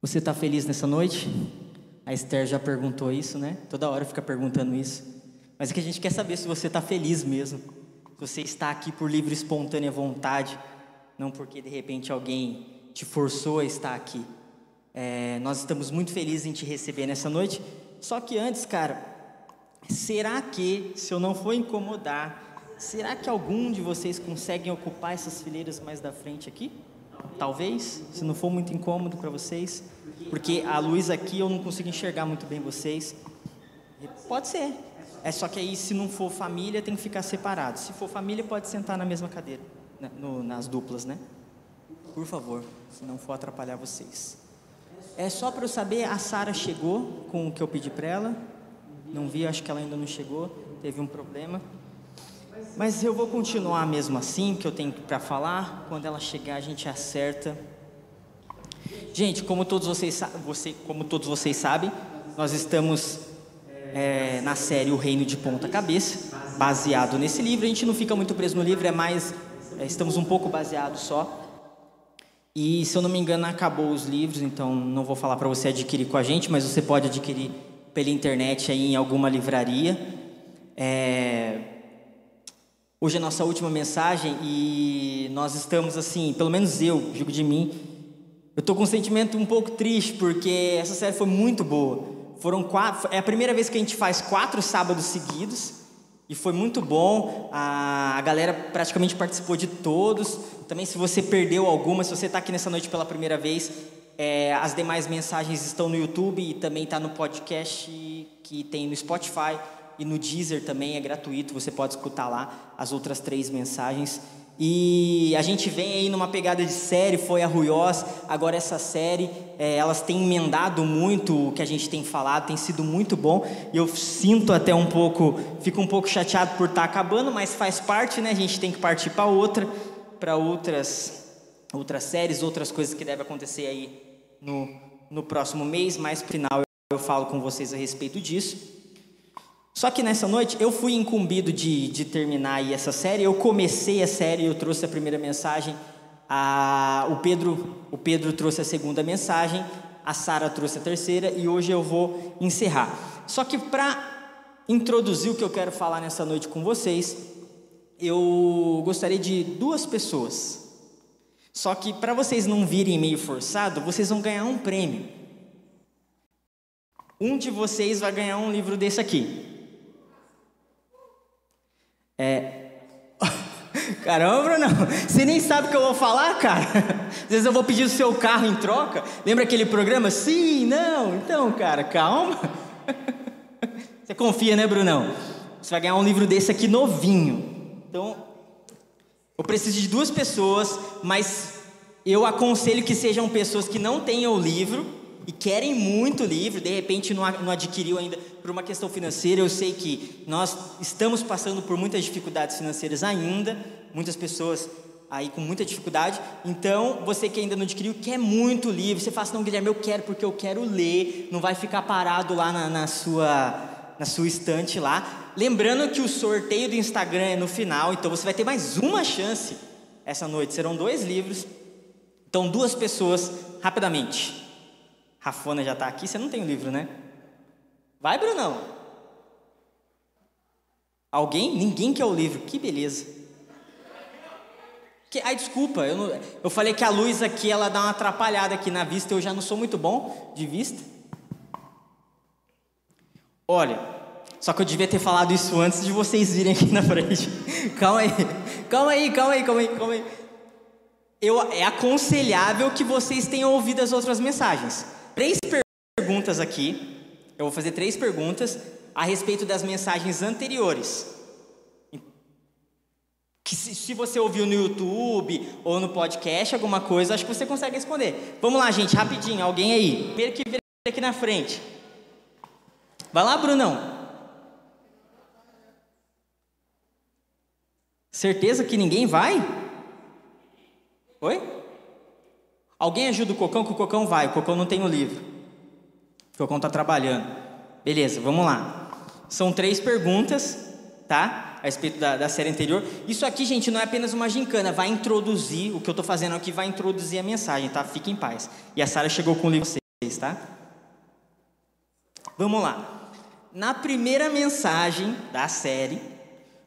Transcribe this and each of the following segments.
Você está feliz nessa noite? A Esther já perguntou isso, né? Toda hora fica perguntando isso. Mas é que a gente quer saber se você está feliz mesmo. Se você está aqui por livre e espontânea vontade, não porque de repente alguém te forçou a estar aqui. É, nós estamos muito felizes em te receber nessa noite. Só que antes, cara, será que, se eu não for incomodar, será que algum de vocês conseguem ocupar essas fileiras mais da frente aqui? Talvez, se não for muito incômodo para vocês, porque a luz aqui eu não consigo enxergar muito bem vocês. Pode ser. É só que aí, se não for família, tem que ficar separado. Se for família, pode sentar na mesma cadeira, né? no, nas duplas, né? Por favor, se não for atrapalhar vocês. É só para eu saber, a Sara chegou com o que eu pedi para ela. Não vi, acho que ela ainda não chegou, teve um problema. Mas eu vou continuar mesmo assim, que eu tenho para falar. Quando ela chegar, a gente acerta. Gente, como todos vocês, você, como todos vocês sabem, nós estamos é, na série O Reino de Ponta Cabeça, baseado nesse livro. A gente não fica muito preso no livro, é mais, é, estamos um pouco baseados só. E se eu não me engano, acabou os livros, então não vou falar para você adquirir com a gente, mas você pode adquirir pela internet aí em alguma livraria. É... Hoje é a nossa última mensagem e nós estamos assim, pelo menos eu, digo de mim, eu estou com um sentimento um pouco triste porque essa série foi muito boa. Foram quatro, é a primeira vez que a gente faz quatro sábados seguidos e foi muito bom. A, a galera praticamente participou de todos. Também, se você perdeu alguma, se você está aqui nessa noite pela primeira vez, é, as demais mensagens estão no YouTube e também está no podcast que tem no Spotify e no Deezer também é gratuito. Você pode escutar lá as outras três mensagens. E a gente vem aí numa pegada de série, foi a Ruiós, agora essa série, é, elas têm emendado muito o que a gente tem falado, tem sido muito bom. E eu sinto até um pouco, fico um pouco chateado por estar tá acabando, mas faz parte, né? A gente tem que partir para outra, para outras, outras séries, outras coisas que devem acontecer aí no, no próximo mês, mais no final eu falo com vocês a respeito disso. Só que nessa noite eu fui incumbido de, de terminar aí essa série. Eu comecei a série, eu trouxe a primeira mensagem. A, o, Pedro, o Pedro trouxe a segunda mensagem. A Sara trouxe a terceira. E hoje eu vou encerrar. Só que para introduzir o que eu quero falar nessa noite com vocês, eu gostaria de duas pessoas. Só que para vocês não virem meio forçado, vocês vão ganhar um prêmio. Um de vocês vai ganhar um livro desse aqui. É. Caramba, Bruno, você nem sabe o que eu vou falar, cara. Às vezes eu vou pedir o seu carro em troca. Lembra aquele programa? Sim, não. Então, cara, calma. Você confia, né, Brunão? Você vai ganhar um livro desse aqui novinho. Então, eu preciso de duas pessoas, mas eu aconselho que sejam pessoas que não tenham o livro e querem muito livro, de repente não, não adquiriu ainda por uma questão financeira. Eu sei que nós estamos passando por muitas dificuldades financeiras ainda, muitas pessoas aí com muita dificuldade. Então, você que ainda não adquiriu, quer muito livro, você fala assim, não, Guilherme, eu quero porque eu quero ler, não vai ficar parado lá na, na sua, na sua estante lá. Lembrando que o sorteio do Instagram é no final, então você vai ter mais uma chance essa noite. Serão dois livros. Então, duas pessoas, rapidamente. Rafona já está aqui, você não tem o livro, né? Vai, Brunão. Alguém? Ninguém quer o livro. Que beleza. Que, ai, desculpa, eu, não, eu falei que a luz aqui ela dá uma atrapalhada aqui na vista, eu já não sou muito bom de vista. Olha, só que eu devia ter falado isso antes de vocês virem aqui na frente. calma aí, calma aí, calma aí, calma aí, calma aí. Eu, é aconselhável que vocês tenham ouvido as outras mensagens três perguntas aqui. Eu vou fazer três perguntas a respeito das mensagens anteriores. Que se, se você ouviu no YouTube ou no podcast alguma coisa, acho que você consegue responder. Vamos lá, gente, rapidinho. Alguém aí? Primeiro que vem aqui na frente. Vai lá, Brunão. Certeza que ninguém vai? Oi? Alguém ajuda o Cocão, que o Cocão vai. O Cocão não tem o livro. O Cocão está trabalhando. Beleza, vamos lá. São três perguntas, tá? A respeito da, da série anterior. Isso aqui, gente, não é apenas uma gincana. Vai introduzir, o que eu estou fazendo aqui vai introduzir a mensagem, tá? Fique em paz. E a Sara chegou com o livro. vocês, tá? Vamos lá. Na primeira mensagem da série,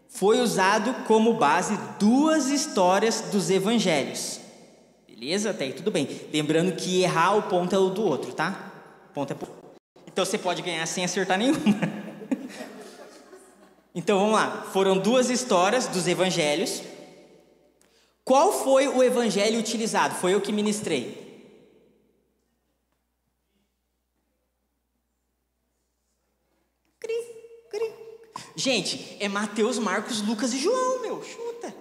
foi usado como base duas histórias dos evangelhos. Beleza? Até aí tudo bem. Lembrando que errar o ponto é o do outro, tá? Ponto é Então você pode ganhar sem acertar nenhuma. então vamos lá. Foram duas histórias dos evangelhos. Qual foi o evangelho utilizado? Foi eu que ministrei. Gente, é Mateus, Marcos, Lucas e João, meu. Chuta.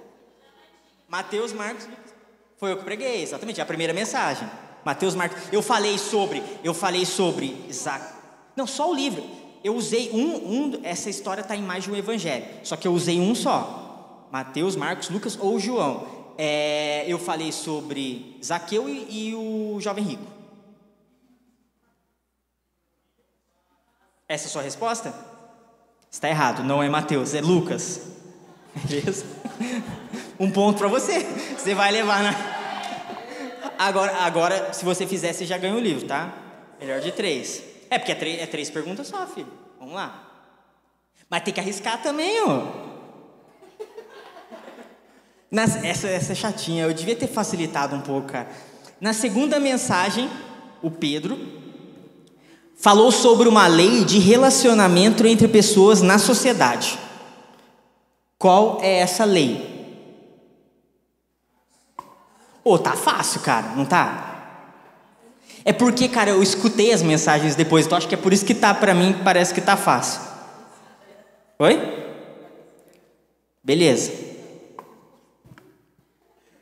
Mateus, Marcos, Lucas. Foi eu que preguei, exatamente, é a primeira mensagem. Mateus, Marcos. Eu falei sobre, eu falei sobre Isaac. Não, só o livro. Eu usei um, um essa história está em mais de um evangelho. Só que eu usei um só. Mateus, Marcos, Lucas ou João. É, eu falei sobre Zaqueu e, e o jovem rico. Essa é a sua resposta? Está errado, não é Mateus, é Lucas. Beleza? Um ponto para você. Você vai levar na. Agora, agora, se você fizer, você já ganha o livro, tá? Melhor de três. É porque é três, é três perguntas só, filho. Vamos lá. Mas tem que arriscar também, ó. Nas, essa, essa é chatinha, eu devia ter facilitado um pouco, cara. Na segunda mensagem, o Pedro falou sobre uma lei de relacionamento entre pessoas na sociedade. Qual é essa lei? Ô, oh, tá fácil, cara, não tá? É porque, cara, eu escutei as mensagens depois, então acho que é por isso que tá para mim, parece que tá fácil. Oi? Beleza.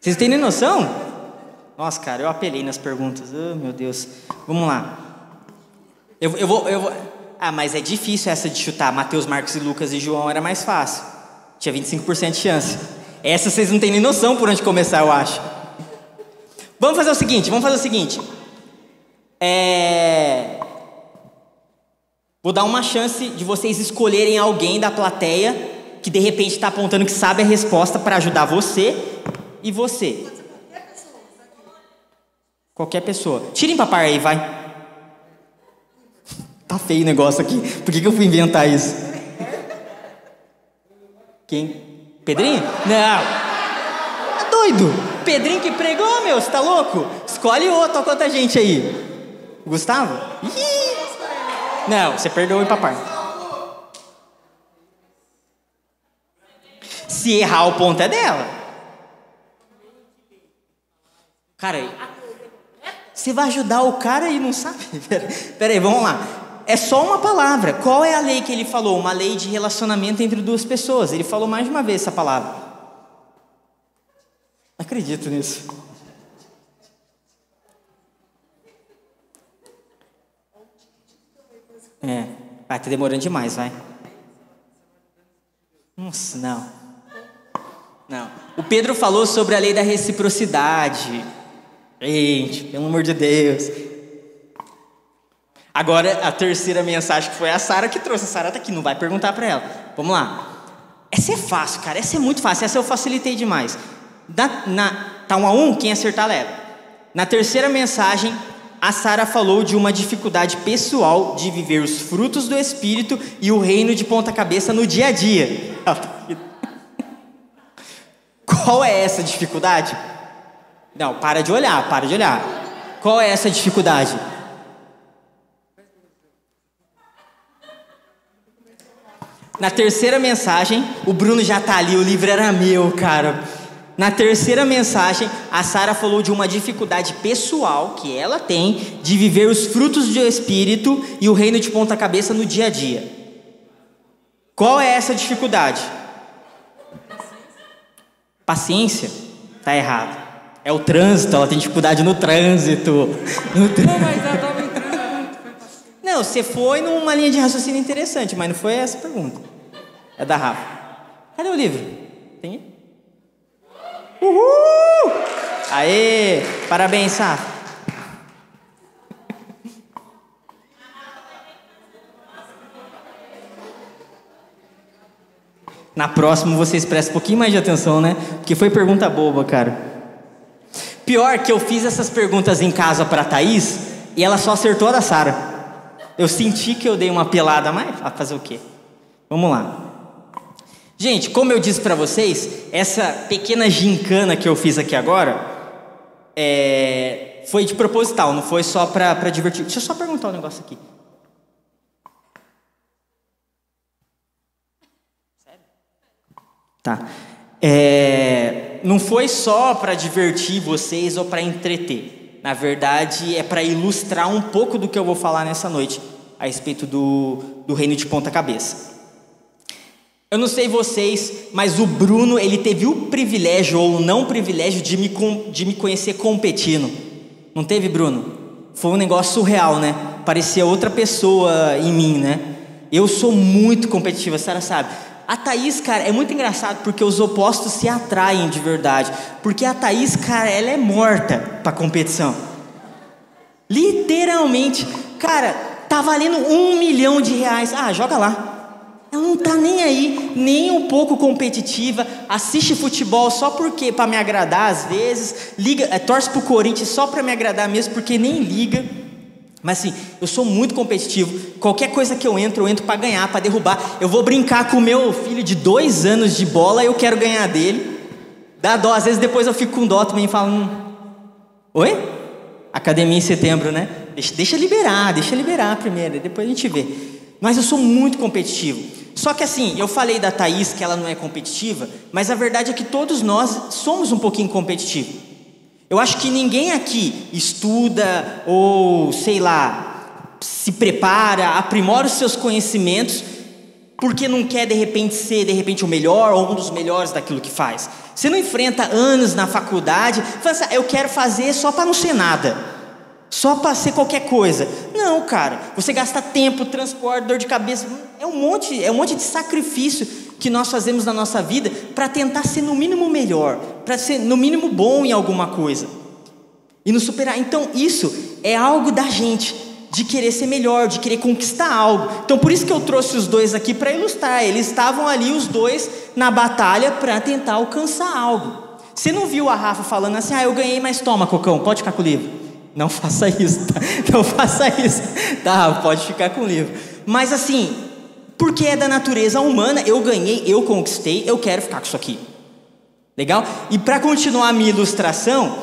Vocês têm nem noção? Nossa, cara, eu apelei nas perguntas. Oh, meu Deus. Vamos lá. Eu, eu, vou, eu vou. Ah, mas é difícil essa de chutar. Mateus, Marcos e Lucas e João era mais fácil. Tinha 25% de chance. Essa vocês não têm nem noção por onde começar, eu acho. Vamos fazer o seguinte, vamos fazer o seguinte. É... Vou dar uma chance de vocês escolherem alguém da plateia que de repente está apontando que sabe a resposta para ajudar você e você. Qualquer pessoa. Tirem papai aí, vai. Tá feio o negócio aqui. Por que, que eu fui inventar isso? Quem? Pedrinho? Não. Tá doido? Pedrinho que pregou, meu, você tá louco? Escolhe outro, quanta gente aí. Gustavo? Ih. Não, você perdeu o papai. Se errar o ponto é dela. Cara, você vai ajudar o cara e não sabe? Pera aí, vamos lá é só uma palavra. Qual é a lei que ele falou? Uma lei de relacionamento entre duas pessoas. Ele falou mais de uma vez essa palavra. Acredito nisso. É, vai estar demorando demais, vai. Nossa, não. Não. O Pedro falou sobre a lei da reciprocidade. Gente, pelo amor de Deus. Agora, a terceira mensagem que foi a Sara que trouxe. A Sara tá aqui, não vai perguntar para ela. Vamos lá. Essa é fácil, cara. Essa é muito fácil. Essa eu facilitei demais. Da, na, tá um a um, quem acertar leva. Na terceira mensagem, a Sara falou de uma dificuldade pessoal de viver os frutos do Espírito e o reino de ponta cabeça no dia a dia. Qual é essa dificuldade? Não, para de olhar, para de olhar. Qual é essa dificuldade? Na terceira mensagem, o Bruno já tá ali, o livro era meu, cara. Na terceira mensagem, a Sara falou de uma dificuldade pessoal que ela tem de viver os frutos do Espírito e o reino de ponta cabeça no dia a dia. Qual é essa dificuldade? Paciência? Tá errado. É o trânsito, ela tem dificuldade no trânsito. No trânsito. Não, mas ela tava em trânsito. Não, você foi numa linha de raciocínio interessante, mas não foi essa a pergunta. É da Rafa. Cadê o livro? Tem? Uhul! Aê! Parabéns, Rafa. Na próxima vocês prestem um pouquinho mais de atenção, né? Porque foi pergunta boba, cara. Pior que eu fiz essas perguntas em casa para Thaís E ela só acertou a da Sara. Eu senti que eu dei uma pelada, mas fazer o quê? Vamos lá. Gente, como eu disse para vocês, essa pequena gincana que eu fiz aqui agora é, foi de proposital, não foi só para divertir. Deixa eu só perguntar um negócio aqui. Sério? Tá. É, não foi só para divertir vocês ou para entreter. Na verdade, é para ilustrar um pouco do que eu vou falar nessa noite a respeito do, do reino de ponta cabeça. Eu não sei vocês, mas o Bruno ele teve o privilégio ou não privilégio de me, de me conhecer competindo. Não teve, Bruno? Foi um negócio surreal, né? Parecia outra pessoa em mim, né? Eu sou muito competitiva, a Sara sabe. A Thaís, cara, é muito engraçado porque os opostos se atraem de verdade. Porque a Thaís, cara, ela é morta para competição. Literalmente. Cara, tá valendo um milhão de reais. Ah, joga lá. Ela não tá nem aí, nem um pouco competitiva, assiste futebol só porque para me agradar às vezes, liga, é, torce pro Corinthians só para me agradar mesmo porque nem liga. Mas assim, eu sou muito competitivo. Qualquer coisa que eu entro, eu entro para ganhar, para derrubar. Eu vou brincar com o meu filho de dois anos de bola, eu quero ganhar dele. Dá dó, às vezes depois eu fico com dó também e falo, hum, oi? Academia em setembro, né? Deixa, deixa liberar, deixa liberar primeiro, depois a gente vê. Mas eu sou muito competitivo. Só que assim, eu falei da Thaís que ela não é competitiva, mas a verdade é que todos nós somos um pouquinho competitivos. Eu acho que ninguém aqui estuda ou, sei lá, se prepara, aprimora os seus conhecimentos porque não quer de repente ser de repente o melhor ou um dos melhores daquilo que faz. Você não enfrenta anos na faculdade, fala assim, ah, eu quero fazer só para não ser nada. Só para ser qualquer coisa. Não, cara. Você gasta tempo, transporte, dor de cabeça. É um monte, é um monte de sacrifício que nós fazemos na nossa vida para tentar ser no mínimo melhor, para ser no mínimo bom em alguma coisa. E nos superar. Então, isso é algo da gente, de querer ser melhor, de querer conquistar algo. Então, por isso que eu trouxe os dois aqui para ilustrar. Eles estavam ali, os dois, na batalha para tentar alcançar algo. Você não viu a Rafa falando assim: ah, eu ganhei, mas toma, Cocão, pode ficar com o livro. Não faça isso, tá? Não faça isso. Tá, pode ficar com o livro. Mas assim, porque é da natureza humana, eu ganhei, eu conquistei, eu quero ficar com isso aqui. Legal? E para continuar a minha ilustração,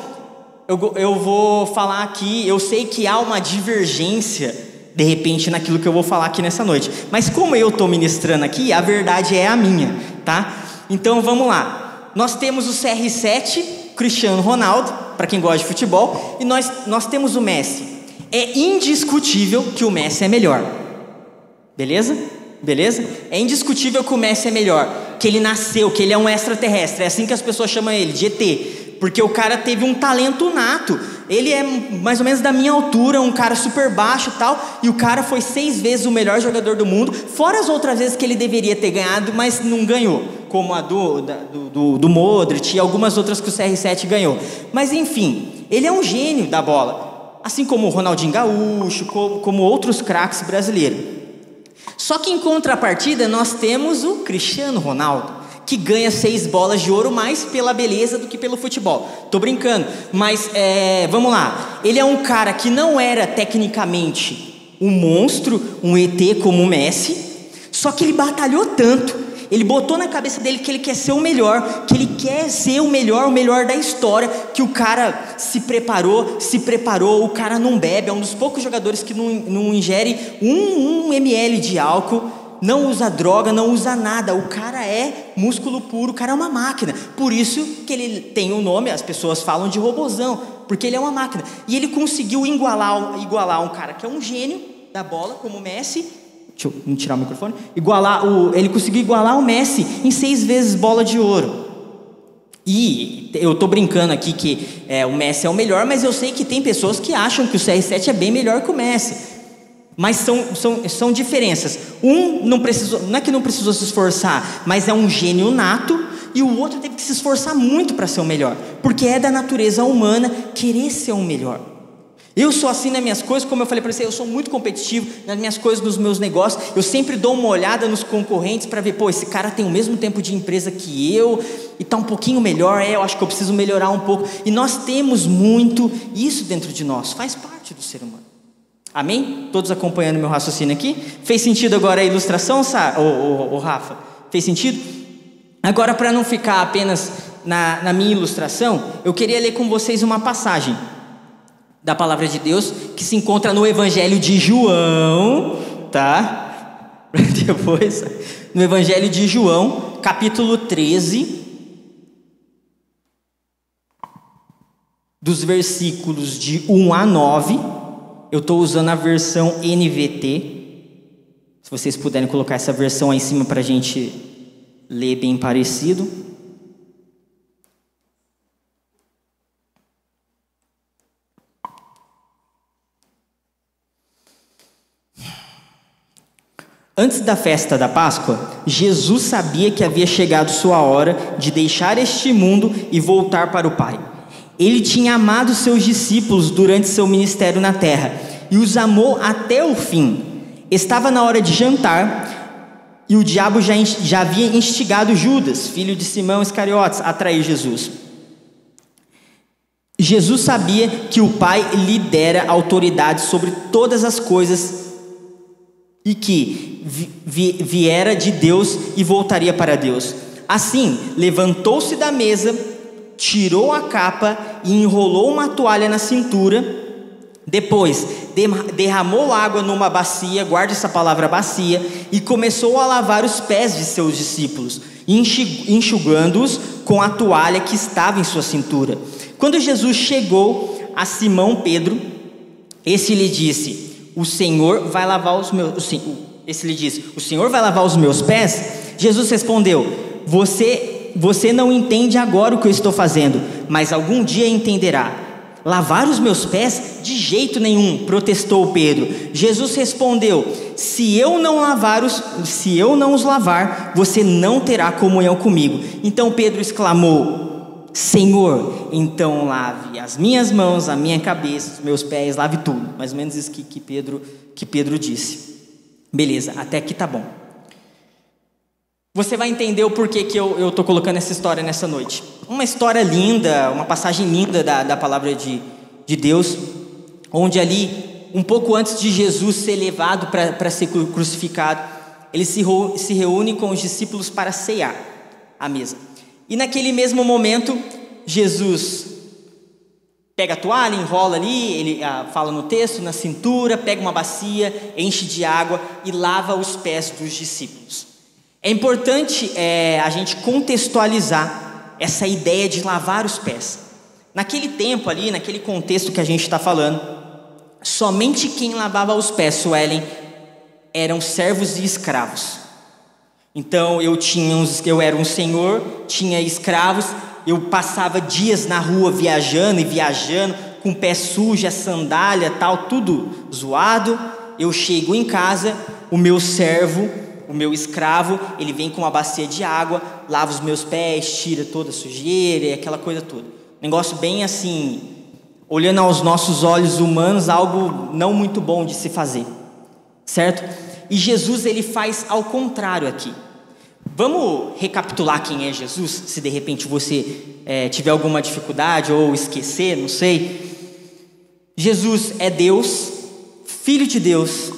eu, eu vou falar aqui, eu sei que há uma divergência, de repente, naquilo que eu vou falar aqui nessa noite. Mas como eu estou ministrando aqui, a verdade é a minha, tá? Então vamos lá. Nós temos o CR7, Cristiano Ronaldo, para quem gosta de futebol, e nós, nós temos o Messi. É indiscutível que o Messi é melhor. Beleza? Beleza? É indiscutível que o Messi é melhor, que ele nasceu, que ele é um extraterrestre. É assim que as pessoas chamam ele, de ET, porque o cara teve um talento nato. Ele é mais ou menos da minha altura, um cara super baixo e tal, e o cara foi seis vezes o melhor jogador do mundo, fora as outras vezes que ele deveria ter ganhado, mas não ganhou como a do, do, do, do Modric e algumas outras que o CR7 ganhou. Mas enfim, ele é um gênio da bola, assim como o Ronaldinho Gaúcho, como, como outros craques brasileiros. Só que em contrapartida nós temos o Cristiano Ronaldo, que ganha seis bolas de ouro mais pela beleza do que pelo futebol. Tô brincando, mas é, vamos lá. Ele é um cara que não era tecnicamente um monstro, um ET como o Messi, só que ele batalhou tanto ele botou na cabeça dele que ele quer ser o melhor, que ele quer ser o melhor, o melhor da história, que o cara se preparou, se preparou, o cara não bebe, é um dos poucos jogadores que não, não ingere um, um ml de álcool, não usa droga, não usa nada. O cara é músculo puro, o cara é uma máquina. Por isso que ele tem o um nome, as pessoas falam de robozão, porque ele é uma máquina. E ele conseguiu igualar, igualar um cara que é um gênio da bola, como o Messi, Deixa eu tirar o microfone. Igualar o, ele conseguiu igualar o Messi em seis vezes bola de ouro. E eu estou brincando aqui que é, o Messi é o melhor, mas eu sei que tem pessoas que acham que o CR7 é bem melhor que o Messi. Mas são, são, são diferenças. Um não precisou, não é que não precisou se esforçar, mas é um gênio nato, e o outro teve que se esforçar muito para ser o melhor, porque é da natureza humana querer ser o melhor. Eu sou assim nas minhas coisas, como eu falei para você, eu sou muito competitivo nas minhas coisas, nos meus negócios. Eu sempre dou uma olhada nos concorrentes para ver, pô, esse cara tem o mesmo tempo de empresa que eu e está um pouquinho melhor. É, eu acho que eu preciso melhorar um pouco. E nós temos muito isso dentro de nós, faz parte do ser humano. Amém? Todos acompanhando meu raciocínio aqui? Fez sentido agora a ilustração, o, o, o Rafa? Fez sentido? Agora, para não ficar apenas na, na minha ilustração, eu queria ler com vocês uma passagem da palavra de Deus que se encontra no Evangelho de João, tá? Depois, no Evangelho de João, capítulo 13, dos versículos de 1 a 9. Eu estou usando a versão NVT. Se vocês puderem colocar essa versão aí em cima para a gente ler bem parecido. Antes da festa da Páscoa, Jesus sabia que havia chegado sua hora de deixar este mundo e voltar para o Pai. Ele tinha amado seus discípulos durante seu ministério na terra e os amou até o fim. Estava na hora de jantar e o diabo já, já havia instigado Judas, filho de Simão Iscariotes, a trair Jesus. Jesus sabia que o Pai lhe dera autoridade sobre todas as coisas e que viera de Deus e voltaria para Deus. Assim, levantou-se da mesa, tirou a capa e enrolou uma toalha na cintura. Depois, derramou água numa bacia, guarde essa palavra bacia, e começou a lavar os pés de seus discípulos, enxugando-os com a toalha que estava em sua cintura. Quando Jesus chegou a Simão Pedro, esse lhe disse: o Senhor vai lavar os meus. Esse lhe diz: O Senhor vai lavar os meus pés? Jesus respondeu: Você, você não entende agora o que eu estou fazendo, mas algum dia entenderá. Lavar os meus pés? De jeito nenhum, protestou Pedro. Jesus respondeu: Se eu não lavar os, se eu não os lavar, você não terá comunhão comigo. Então Pedro exclamou: Senhor, então lave as minhas mãos, a minha cabeça, os meus pés, lave tudo. Mais ou menos isso que, que, Pedro, que Pedro disse. Beleza, até aqui tá bom. Você vai entender o porquê que eu estou colocando essa história nessa noite. Uma história linda, uma passagem linda da, da palavra de, de Deus, onde ali, um pouco antes de Jesus ser levado para ser crucificado, ele se, se reúne com os discípulos para ceiar à mesa. E naquele mesmo momento, Jesus pega a toalha, enrola ali, ele ah, fala no texto, na cintura, pega uma bacia, enche de água e lava os pés dos discípulos. É importante é, a gente contextualizar essa ideia de lavar os pés. Naquele tempo ali, naquele contexto que a gente está falando, somente quem lavava os pés, Suelen, eram servos e escravos. Então eu tinha uns, eu era um senhor, tinha escravos, eu passava dias na rua viajando e viajando, com pé sujo, a sandália, tal, tudo zoado. Eu chego em casa, o meu servo, meu escravo, ele vem com uma bacia de água, lava os meus pés, tira toda a sujeira aquela coisa toda. Negócio bem assim, olhando aos nossos olhos humanos, algo não muito bom de se fazer, certo? E Jesus ele faz ao contrário aqui. Vamos recapitular quem é Jesus, se de repente você é, tiver alguma dificuldade ou esquecer, não sei. Jesus é Deus, Filho de Deus,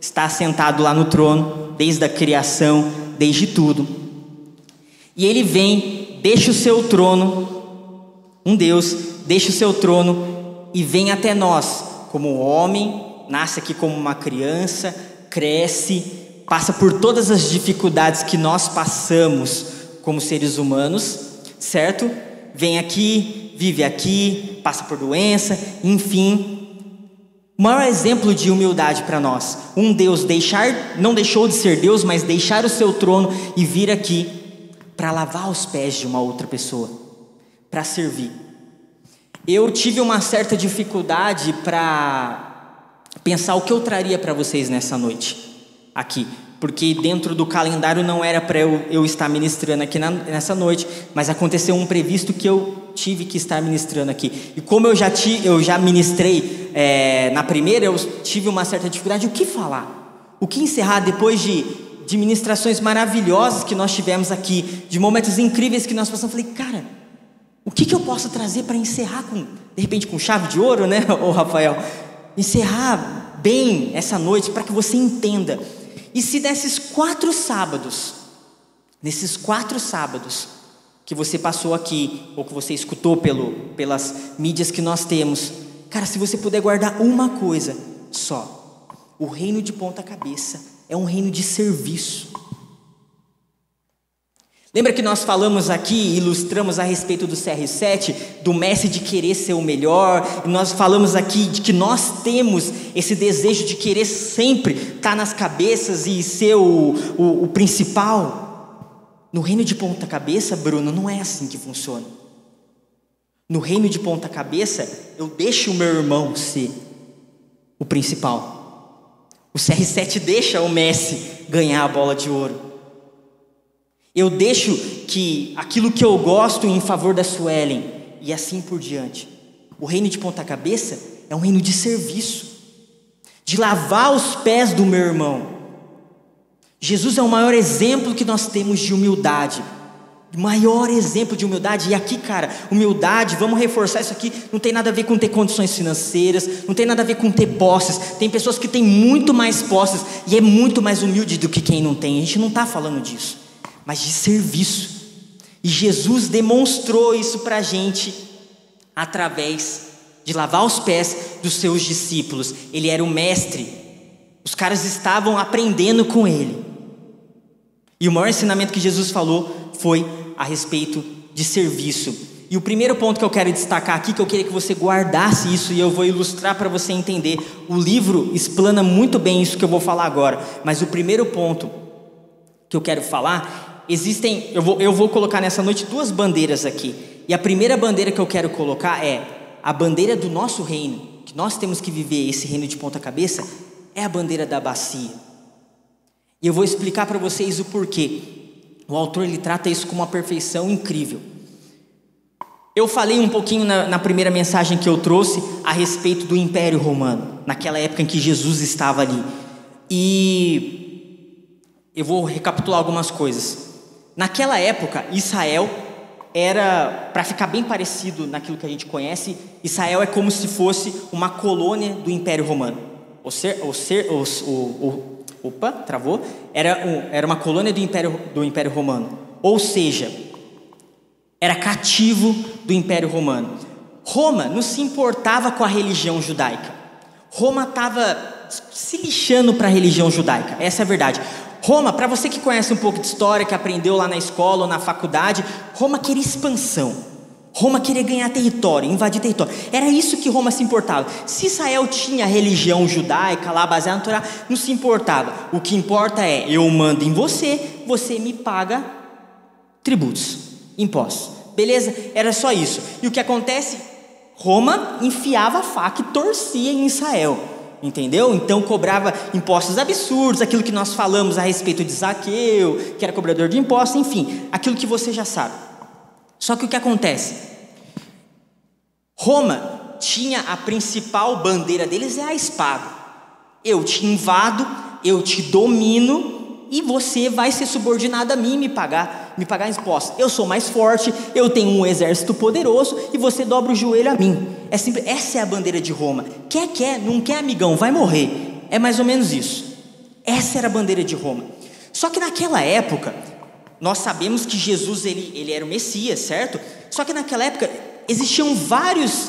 está sentado lá no trono, desde a criação, desde tudo. E ele vem, deixa o seu trono, um Deus, deixa o seu trono e vem até nós, como homem, nasce aqui como uma criança, cresce, passa por todas as dificuldades que nós passamos como seres humanos, certo? Vem aqui, vive aqui, passa por doença, enfim. O maior exemplo de humildade para nós, um Deus deixar, não deixou de ser Deus, mas deixar o seu trono e vir aqui para lavar os pés de uma outra pessoa, para servir. Eu tive uma certa dificuldade para pensar o que eu traria para vocês nessa noite aqui, porque dentro do calendário não era para eu, eu, estar ministrando aqui na, nessa noite, mas aconteceu um previsto que eu tive que estar ministrando aqui. E como eu já, ti, eu já ministrei é, na primeira, eu tive uma certa dificuldade. O que falar? O que encerrar depois de, de ministrações maravilhosas que nós tivemos aqui, de momentos incríveis que nós passamos? Falei, cara, o que, que eu posso trazer para encerrar com, de repente, com chave de ouro, né, o Rafael? Encerrar bem essa noite para que você entenda. E se desses quatro sábados, nesses quatro sábados que você passou aqui, ou que você escutou pelo, pelas mídias que nós temos, cara, se você puder guardar uma coisa só, o reino de ponta cabeça é um reino de serviço. Lembra que nós falamos aqui, ilustramos a respeito do CR7, do mestre de querer ser o melhor, e nós falamos aqui de que nós temos esse desejo de querer sempre estar nas cabeças e ser o, o, o principal. No reino de ponta cabeça, Bruno, não é assim que funciona. No reino de ponta cabeça, eu deixo o meu irmão ser o principal. O CR7 deixa o Messi ganhar a bola de ouro. Eu deixo que aquilo que eu gosto em favor da Suelen e assim por diante. O reino de ponta cabeça é um reino de serviço, de lavar os pés do meu irmão. Jesus é o maior exemplo que nós temos de humildade. Maior exemplo de humildade, e aqui, cara, humildade, vamos reforçar isso aqui, não tem nada a ver com ter condições financeiras, não tem nada a ver com ter posses. Tem pessoas que têm muito mais posses e é muito mais humilde do que quem não tem. A gente não está falando disso mas de serviço. E Jesus demonstrou isso para a gente através de lavar os pés dos seus discípulos. Ele era o mestre, os caras estavam aprendendo com ele. E o maior ensinamento que Jesus falou foi a respeito de serviço. E o primeiro ponto que eu quero destacar aqui, que eu queria que você guardasse isso e eu vou ilustrar para você entender. O livro explana muito bem isso que eu vou falar agora, mas o primeiro ponto que eu quero falar existem, eu vou, eu vou colocar nessa noite duas bandeiras aqui. E a primeira bandeira que eu quero colocar é a bandeira do nosso reino, que nós temos que viver esse reino de ponta cabeça, é a bandeira da bacia. E eu vou explicar para vocês o porquê. O autor ele trata isso com uma perfeição incrível. Eu falei um pouquinho na, na, primeira mensagem que eu trouxe a respeito do Império Romano, naquela época em que Jesus estava ali. E eu vou recapitular algumas coisas. Naquela época, Israel era, para ficar bem parecido naquilo que a gente conhece, Israel é como se fosse uma colônia do Império Romano. O ser, o ser, o, o, o opa, travou. Era, um, era uma colônia do Império, do Império Romano. Ou seja, era cativo do Império Romano. Roma não se importava com a religião judaica. Roma estava se lixando para a religião judaica. Essa é a verdade. Roma, para você que conhece um pouco de história, que aprendeu lá na escola ou na faculdade, Roma queria expansão. Roma queria ganhar território, invadir território. Era isso que Roma se importava. Se Israel tinha religião judaica lá baseada no Torá, não se importava. O que importa é eu mando em você, você me paga tributos, impostos. Beleza? Era só isso. E o que acontece? Roma enfiava a faca e torcia em Israel. Entendeu? Então cobrava impostos absurdos, aquilo que nós falamos a respeito de Zaqueu, que era cobrador de impostos, enfim, aquilo que você já sabe. Só que o que acontece? Roma tinha a principal bandeira deles é a espada. Eu te invado, eu te domino e você vai ser subordinado a mim e me pagar, me pagar impostos. Eu sou mais forte, eu tenho um exército poderoso e você dobra o joelho a mim. É simples, essa é a bandeira de Roma. Quer, quer, não quer, amigão, vai morrer. É mais ou menos isso. Essa era a bandeira de Roma. Só que naquela época, nós sabemos que Jesus ele, ele era o Messias, certo? Só que naquela época existiam vários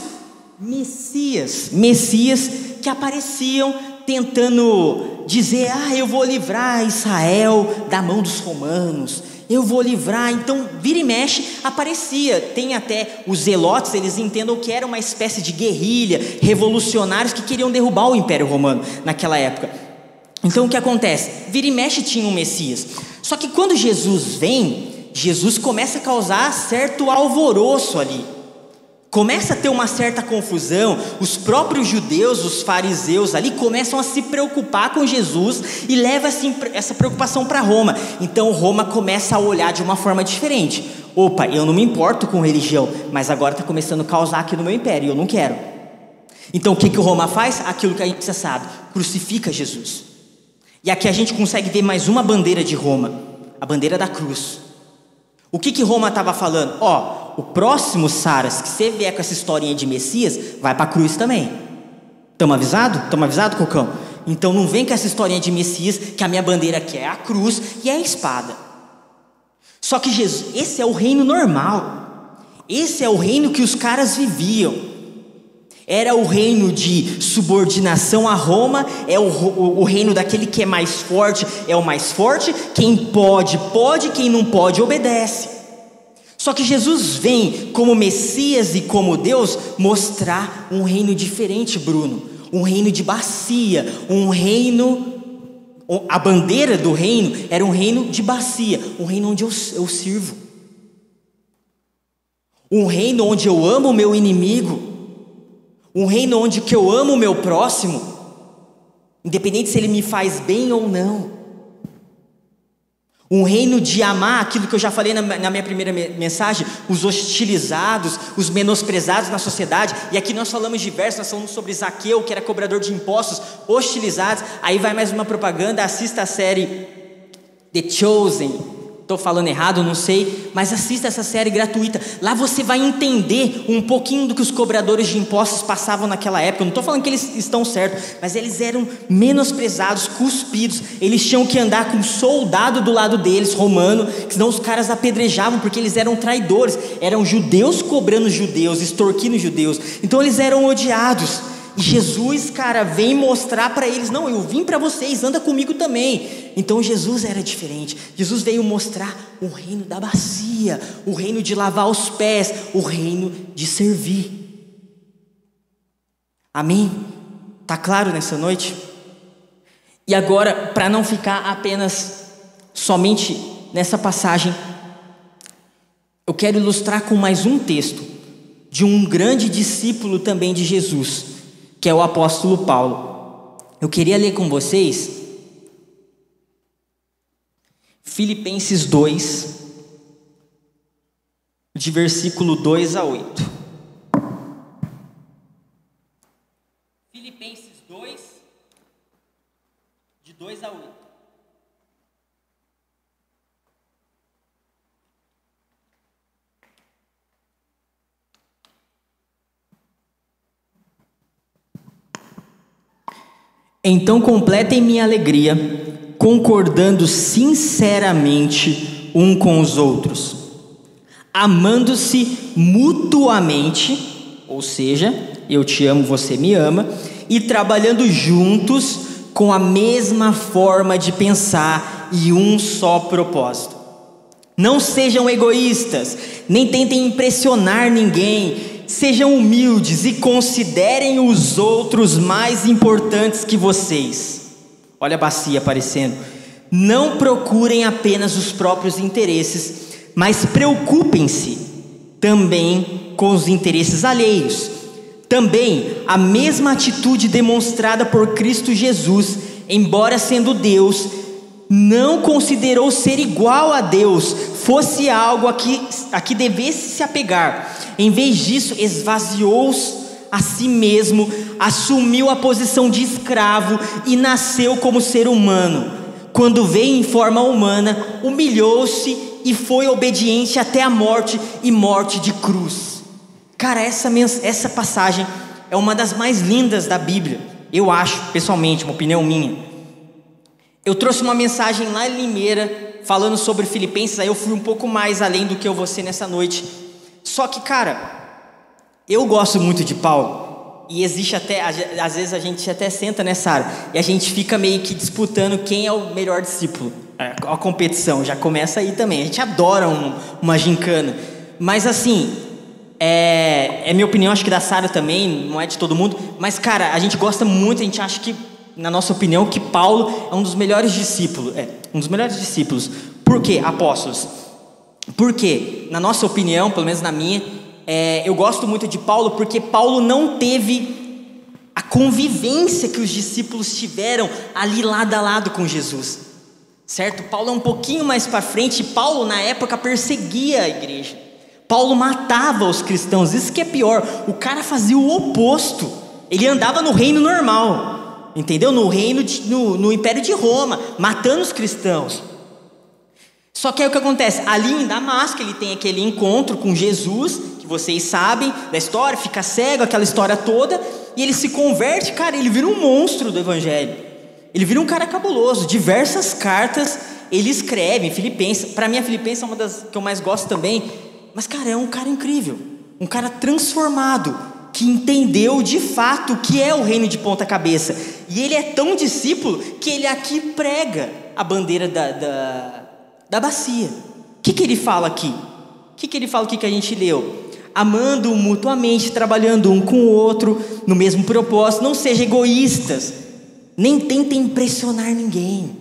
Messias, Messias que apareciam tentando dizer: Ah, eu vou livrar Israel da mão dos romanos, eu vou livrar. Então, vira e mexe, aparecia. Tem até os zelotes, eles entendam que era uma espécie de guerrilha, revolucionários que queriam derrubar o Império Romano naquela época. Então, o que acontece? Vira e mexe tinha um Messias. Só que quando Jesus vem, Jesus começa a causar certo alvoroço ali. Começa a ter uma certa confusão, os próprios judeus, os fariseus ali começam a se preocupar com Jesus e leva essa preocupação para Roma. Então Roma começa a olhar de uma forma diferente. Opa, eu não me importo com religião, mas agora está começando a causar aqui no meu império, eu não quero. Então o que, que Roma faz? Aquilo que a gente já sabe: crucifica Jesus. E aqui a gente consegue ver mais uma bandeira de Roma, a bandeira da cruz. O que, que Roma estava falando? Ó, o próximo Saras, que você vier com essa historinha de Messias, vai para a cruz também. Estamos avisados? Estamos avisados, Cocão? Então não vem com essa historinha de Messias, que a minha bandeira aqui é a cruz e é a espada. Só que Jesus, esse é o reino normal. Esse é o reino que os caras viviam. Era o reino de subordinação a Roma, é o, o, reino daquele que é mais forte, é o mais forte, quem pode, pode, quem não pode, obedece. Só que Jesus vem como Messias e como Deus mostrar um reino diferente, Bruno. Um reino de bacia, um reino. A bandeira do reino era um reino de bacia, um reino onde eu, eu sirvo. Um reino onde eu amo o meu inimigo um reino onde que eu amo o meu próximo, independente se ele me faz bem ou não. Um reino de amar aquilo que eu já falei na, na minha primeira mensagem, os hostilizados, os menosprezados na sociedade. E aqui nós falamos diversos, nós falamos sobre Zaqueu, que era cobrador de impostos, hostilizados. Aí vai mais uma propaganda, assista a série The Chosen, Estou falando errado, não sei, mas assista essa série gratuita. Lá você vai entender um pouquinho do que os cobradores de impostos passavam naquela época. Não estou falando que eles estão certos, mas eles eram menosprezados, cuspidos. Eles tinham que andar com um soldado do lado deles, romano, senão os caras apedrejavam porque eles eram traidores. Eram judeus cobrando judeus, extorquindo judeus. Então eles eram odiados. Jesus, cara, vem mostrar para eles: não, eu vim para vocês, anda comigo também. Então Jesus era diferente. Jesus veio mostrar o reino da bacia, o reino de lavar os pés, o reino de servir. Amém? Tá claro nessa noite? E agora, para não ficar apenas somente nessa passagem, eu quero ilustrar com mais um texto de um grande discípulo também de Jesus que é o apóstolo Paulo. Eu queria ler com vocês Filipenses 2, de versículo 2 a 8. Filipenses 2, de 2 a 8. Então completem minha alegria, concordando sinceramente um com os outros, amando-se mutuamente, ou seja, eu te amo, você me ama, e trabalhando juntos com a mesma forma de pensar e um só propósito. Não sejam egoístas, nem tentem impressionar ninguém Sejam humildes e considerem os outros mais importantes que vocês. Olha a bacia aparecendo. Não procurem apenas os próprios interesses, mas preocupem-se também com os interesses alheios. Também a mesma atitude demonstrada por Cristo Jesus, embora sendo Deus, não considerou ser igual a Deus fosse algo a que, a que devesse se apegar. Em vez disso, esvaziou-se a si mesmo, assumiu a posição de escravo e nasceu como ser humano. Quando veio em forma humana, humilhou-se e foi obediente até a morte e morte de cruz. Cara, essa, essa passagem é uma das mais lindas da Bíblia, eu acho, pessoalmente, uma opinião minha. Eu trouxe uma mensagem lá em Limeira, falando sobre Filipenses, aí eu fui um pouco mais além do que eu vou ser nessa noite. Só que, cara, eu gosto muito de Paulo, e existe até, às vezes a gente até senta nessa área, e a gente fica meio que disputando quem é o melhor discípulo. É, a competição já começa aí também. A gente adora um, uma gincana. Mas assim, é, é minha opinião, acho que da Sara também, não é de todo mundo. Mas, cara, a gente gosta muito, a gente acha que na nossa opinião, que Paulo é um dos melhores discípulos, é, um dos melhores discípulos. Por quê, apóstolos? Porque, na nossa opinião, pelo menos na minha, é, eu gosto muito de Paulo porque Paulo não teve a convivência que os discípulos tiveram ali lado a lado com Jesus. Certo? Paulo é um pouquinho mais para frente, Paulo na época perseguia a igreja. Paulo matava os cristãos, isso que é pior. O cara fazia o oposto. Ele andava no reino normal entendeu? No reino, de, no, no império de Roma, matando os cristãos. Só que aí o que acontece? Ali em Damasco ele tem aquele encontro com Jesus, que vocês sabem da história, fica cego, aquela história toda, e ele se converte, cara, ele vira um monstro do evangelho. Ele vira um cara cabuloso, diversas cartas ele escreve em Filipenses. Para mim a Filipenses é uma das que eu mais gosto também, mas cara, é um cara incrível, um cara transformado, que entendeu de fato o que é o reino de ponta cabeça. E ele é tão discípulo que ele aqui prega a bandeira da, da da bacia. O que, que ele fala aqui? O que, que ele fala aqui que a gente leu? Amando mutuamente, trabalhando um com o outro, no mesmo propósito, não sejam egoístas, nem tentem impressionar ninguém.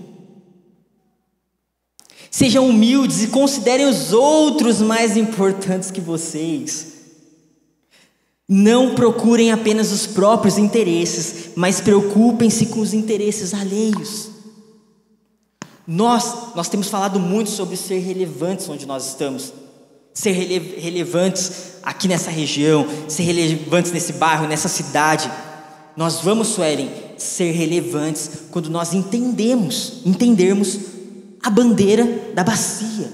Sejam humildes e considerem os outros mais importantes que vocês. Não procurem apenas os próprios interesses, mas preocupem-se com os interesses alheios. Nós, nós temos falado muito sobre ser relevantes onde nós estamos. Ser rele relevantes aqui nessa região, ser relevantes nesse bairro, nessa cidade. Nós vamos, Suelen, ser relevantes quando nós entendemos, entendermos a bandeira da bacia.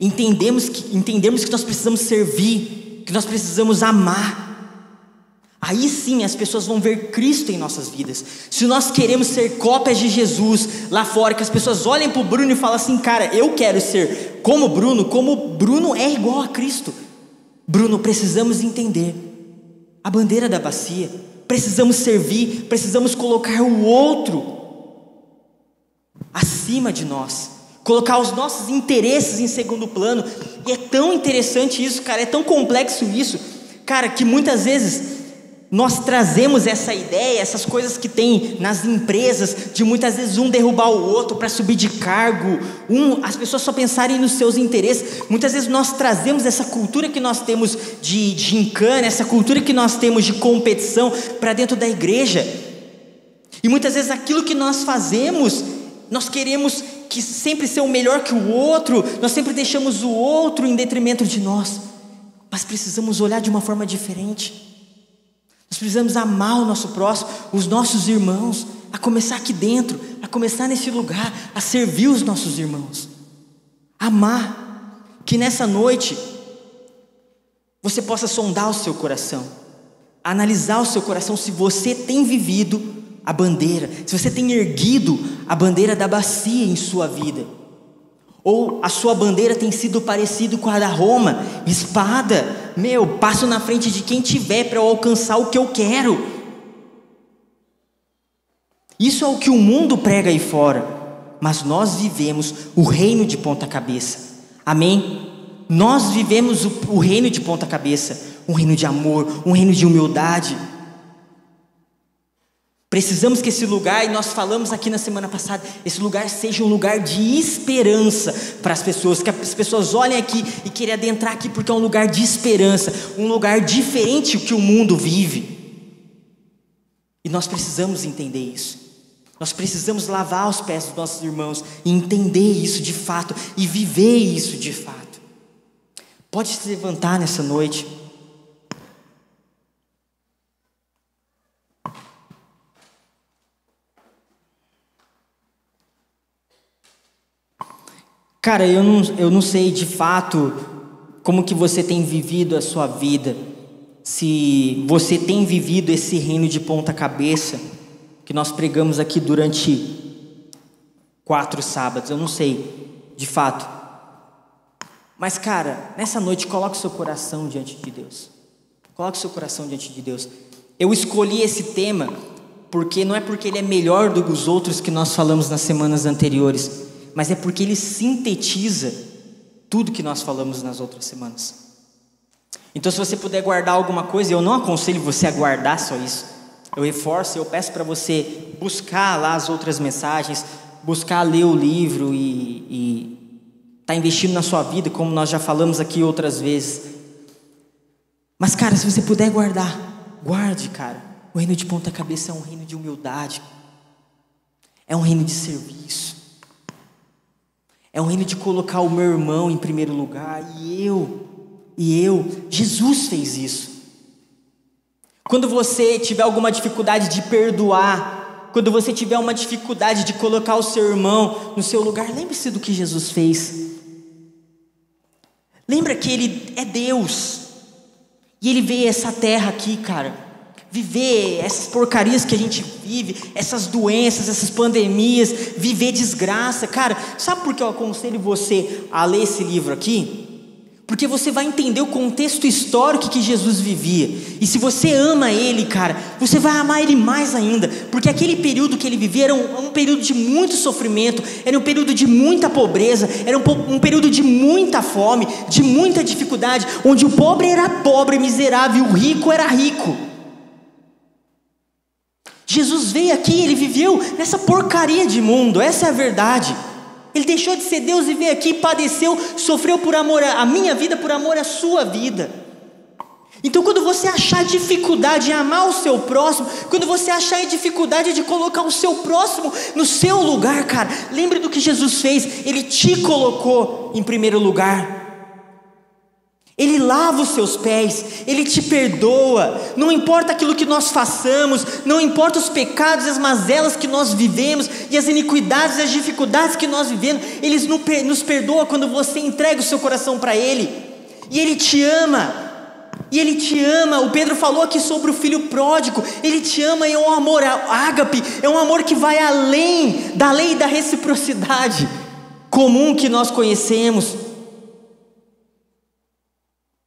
Entendemos que, entendemos que nós precisamos servir, que nós precisamos amar, Aí sim as pessoas vão ver Cristo em nossas vidas. Se nós queremos ser cópias de Jesus lá fora, que as pessoas olhem para o Bruno e falam assim, cara, eu quero ser como Bruno, como Bruno é igual a Cristo. Bruno, precisamos entender a bandeira da bacia, precisamos servir, precisamos colocar o outro acima de nós, colocar os nossos interesses em segundo plano. E é tão interessante isso, cara, é tão complexo isso, cara, que muitas vezes nós trazemos essa ideia, essas coisas que tem nas empresas, de muitas vezes um derrubar o outro para subir de cargo, um, as pessoas só pensarem nos seus interesses. Muitas vezes nós trazemos essa cultura que nós temos de gincana, essa cultura que nós temos de competição para dentro da igreja. E muitas vezes aquilo que nós fazemos, nós queremos que sempre ser o melhor que o outro, nós sempre deixamos o outro em detrimento de nós. Mas precisamos olhar de uma forma diferente. Nós precisamos amar o nosso próximo, os nossos irmãos, a começar aqui dentro, a começar nesse lugar, a servir os nossos irmãos. Amar. Que nessa noite você possa sondar o seu coração, analisar o seu coração se você tem vivido a bandeira, se você tem erguido a bandeira da bacia em sua vida. Ou a sua bandeira tem sido parecido com a da Roma, espada. Meu, passo na frente de quem tiver para eu alcançar o que eu quero. Isso é o que o mundo prega aí fora, mas nós vivemos o reino de ponta cabeça. Amém? Nós vivemos o, o reino de ponta cabeça, um reino de amor, um reino de humildade. Precisamos que esse lugar, e nós falamos aqui na semana passada, esse lugar seja um lugar de esperança para as pessoas, que as pessoas olhem aqui e queiram adentrar aqui porque é um lugar de esperança, um lugar diferente do que o mundo vive. E nós precisamos entender isso. Nós precisamos lavar os pés dos nossos irmãos e entender isso de fato e viver isso de fato. Pode se levantar nessa noite. Cara, eu não, eu não sei de fato como que você tem vivido a sua vida. Se você tem vivido esse reino de ponta cabeça que nós pregamos aqui durante quatro sábados, eu não sei, de fato. Mas, cara, nessa noite, coloque seu coração diante de Deus. Coloque seu coração diante de Deus. Eu escolhi esse tema porque não é porque ele é melhor do que os outros que nós falamos nas semanas anteriores mas é porque ele sintetiza tudo que nós falamos nas outras semanas. Então, se você puder guardar alguma coisa, eu não aconselho você a guardar só isso. Eu reforço, eu peço para você buscar lá as outras mensagens, buscar ler o livro e estar tá investindo na sua vida, como nós já falamos aqui outras vezes. Mas, cara, se você puder guardar, guarde, cara. O reino de ponta cabeça é um reino de humildade, é um reino de serviço. É um reino de colocar o meu irmão em primeiro lugar e eu, e eu. Jesus fez isso. Quando você tiver alguma dificuldade de perdoar, quando você tiver uma dificuldade de colocar o seu irmão no seu lugar, lembre-se do que Jesus fez. Lembra que Ele é Deus. E Ele veio essa terra aqui, cara. Viver essas porcarias que a gente vive, essas doenças, essas pandemias, viver desgraça. Cara, sabe por que eu aconselho você a ler esse livro aqui? Porque você vai entender o contexto histórico que Jesus vivia. E se você ama Ele, cara, você vai amar Ele mais ainda. Porque aquele período que ele vivia era um, um período de muito sofrimento, era um período de muita pobreza, era um, um período de muita fome, de muita dificuldade, onde o pobre era pobre, miserável, e o rico era rico. Jesus veio aqui, ele viveu nessa porcaria de mundo, essa é a verdade. Ele deixou de ser Deus e veio aqui, padeceu, sofreu por amor a minha vida, por amor à sua vida. Então, quando você achar dificuldade em amar o seu próximo, quando você achar dificuldade de colocar o seu próximo no seu lugar, cara, lembre do que Jesus fez, Ele te colocou em primeiro lugar. Ele lava os seus pés, Ele te perdoa, não importa aquilo que nós façamos, não importa os pecados as mazelas que nós vivemos, e as iniquidades as dificuldades que nós vivemos, Ele nos perdoa quando você entrega o seu coração para Ele, e Ele te ama, e Ele te ama. O Pedro falou aqui sobre o filho pródigo, Ele te ama e é um amor ágape, é um amor que vai além da lei da reciprocidade comum que nós conhecemos.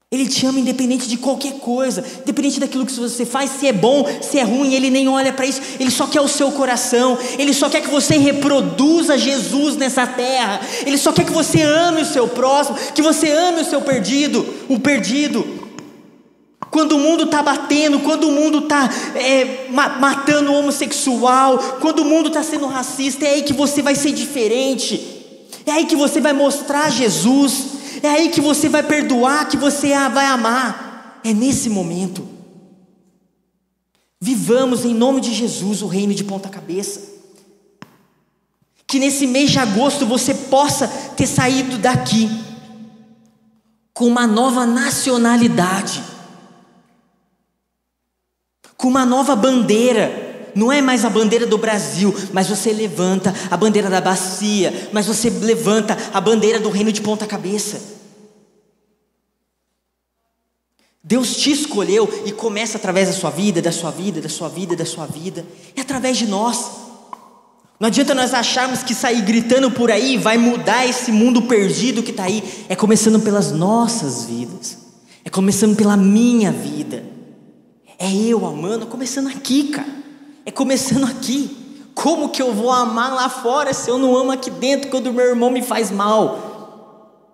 Ele te ama independente de qualquer coisa, independente daquilo que você faz, se é bom, se é ruim, ele nem olha para isso, ele só quer o seu coração, ele só quer que você reproduza Jesus nessa terra, ele só quer que você ame o seu próximo, que você ame o seu perdido, o perdido. Quando o mundo está batendo, quando o mundo está é, matando o homossexual, quando o mundo está sendo racista, é aí que você vai ser diferente, é aí que você vai mostrar Jesus. É aí que você vai perdoar, que você vai amar. É nesse momento. Vivamos em nome de Jesus o reino de ponta cabeça. Que nesse mês de agosto você possa ter saído daqui com uma nova nacionalidade, com uma nova bandeira. Não é mais a bandeira do Brasil, mas você levanta a bandeira da bacia, mas você levanta a bandeira do reino de ponta cabeça. Deus te escolheu e começa através da sua vida, da sua vida, da sua vida, da sua vida. É através de nós. Não adianta nós acharmos que sair gritando por aí vai mudar esse mundo perdido que está aí. É começando pelas nossas vidas. É começando pela minha vida. É eu amando, começando aqui, cara. É começando aqui. Como que eu vou amar lá fora se eu não amo aqui dentro quando meu irmão me faz mal?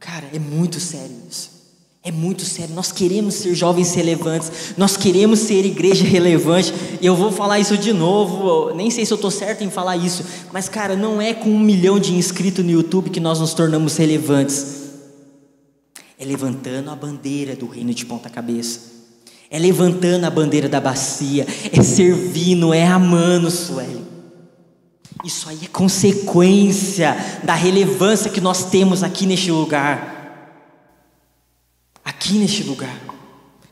Cara, é muito sério isso. É muito sério. Nós queremos ser jovens relevantes. Nós queremos ser igreja relevante. E eu vou falar isso de novo. Nem sei se eu estou certo em falar isso. Mas, cara, não é com um milhão de inscritos no YouTube que nós nos tornamos relevantes. É levantando a bandeira do reino de ponta cabeça. É levantando a bandeira da bacia. É servindo, é amando, Sueli. Isso aí é consequência da relevância que nós temos aqui neste lugar aqui neste lugar.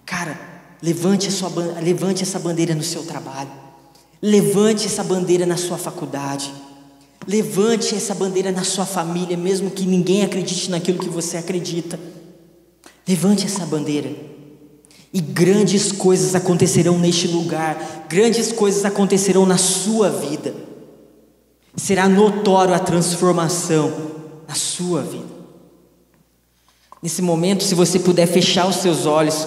Cara, levante, sua, levante essa bandeira no seu trabalho. Levante essa bandeira na sua faculdade. Levante essa bandeira na sua família, mesmo que ninguém acredite naquilo que você acredita. Levante essa bandeira. E grandes coisas acontecerão neste lugar, grandes coisas acontecerão na sua vida. Será notório a transformação na sua vida. Nesse momento, se você puder fechar os seus olhos,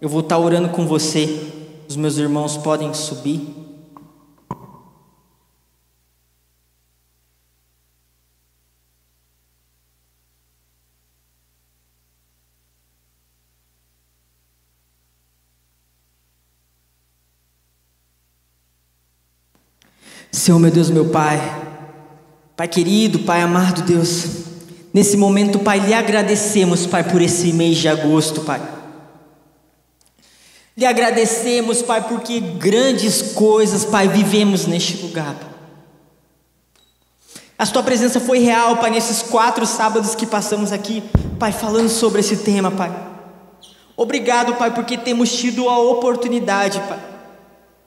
eu vou estar orando com você. Os meus irmãos podem subir. Senhor, meu Deus, meu Pai, Pai querido, Pai amado Deus, Nesse momento, Pai, lhe agradecemos, Pai, por esse mês de agosto, Pai. Lhe agradecemos, Pai, porque grandes coisas, Pai, vivemos neste lugar. Pai. A Tua presença foi real, Pai, nesses quatro sábados que passamos aqui, Pai, falando sobre esse tema, Pai. Obrigado, Pai, porque temos tido a oportunidade, Pai,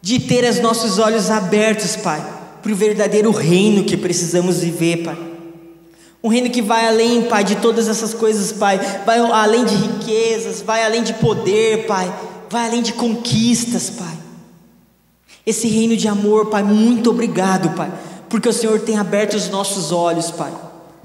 de ter os nossos olhos abertos, Pai, para o verdadeiro reino que precisamos viver, Pai Um reino que vai além, Pai, de todas essas coisas, Pai. Vai além de riquezas, vai além de poder, Pai. Vai além de conquistas, Pai. Esse reino de amor, Pai, muito obrigado, Pai, porque o Senhor tem aberto os nossos olhos, Pai.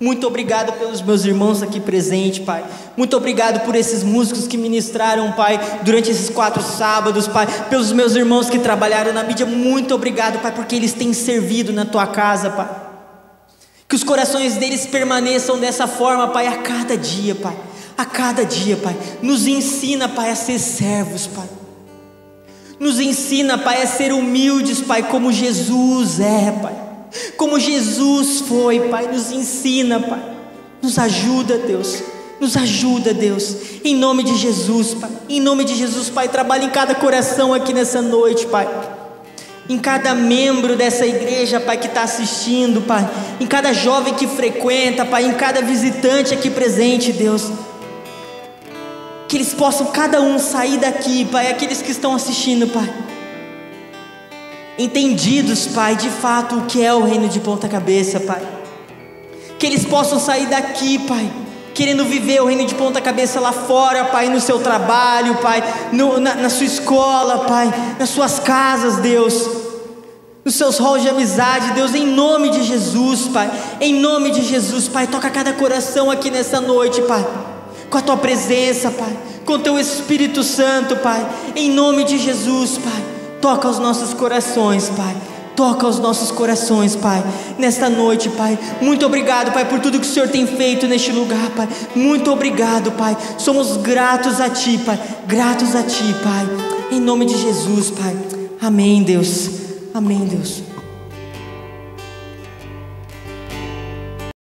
Muito obrigado pelos meus irmãos aqui presentes, Pai. Muito obrigado por esses músicos que ministraram, Pai, durante esses quatro sábados, Pai. Pelos meus irmãos que trabalharam na mídia. Muito obrigado, Pai, porque eles têm servido na tua casa, Pai. Que os corações deles permaneçam dessa forma, Pai, a cada dia, Pai. A cada dia, Pai. Nos ensina, Pai, a ser servos, Pai. Nos ensina, Pai, a ser humildes, Pai, como Jesus é, Pai. Como Jesus foi, Pai. Nos ensina, Pai. Nos ajuda, Deus. Nos ajuda, Deus. Em nome de Jesus, Pai. Em nome de Jesus, Pai. Trabalhe em cada coração aqui nessa noite, Pai em cada membro dessa igreja, Pai, que está assistindo, Pai, em cada jovem que frequenta, Pai, em cada visitante aqui presente, Deus. Que eles possam cada um sair daqui, Pai, aqueles que estão assistindo, Pai. Entendidos, Pai, de fato o que é o reino de ponta cabeça, Pai. Que eles possam sair daqui, Pai, querendo viver o reino de ponta cabeça lá fora, Pai, no seu trabalho, Pai, no, na, na sua escola, Pai, nas suas casas, Deus, nos seus halls de amizade, Deus, em nome de Jesus, Pai, em nome de Jesus, Pai, toca cada coração aqui nessa noite, Pai, com a tua presença, Pai, com o teu Espírito Santo, Pai, em nome de Jesus, Pai, toca os nossos corações, Pai. Toca os nossos corações, Pai, nesta noite, Pai. Muito obrigado, Pai, por tudo que o Senhor tem feito neste lugar, Pai. Muito obrigado, Pai. Somos gratos a Ti, Pai. Gratos a Ti, Pai. Em nome de Jesus, Pai. Amém, Deus. Amém, Deus.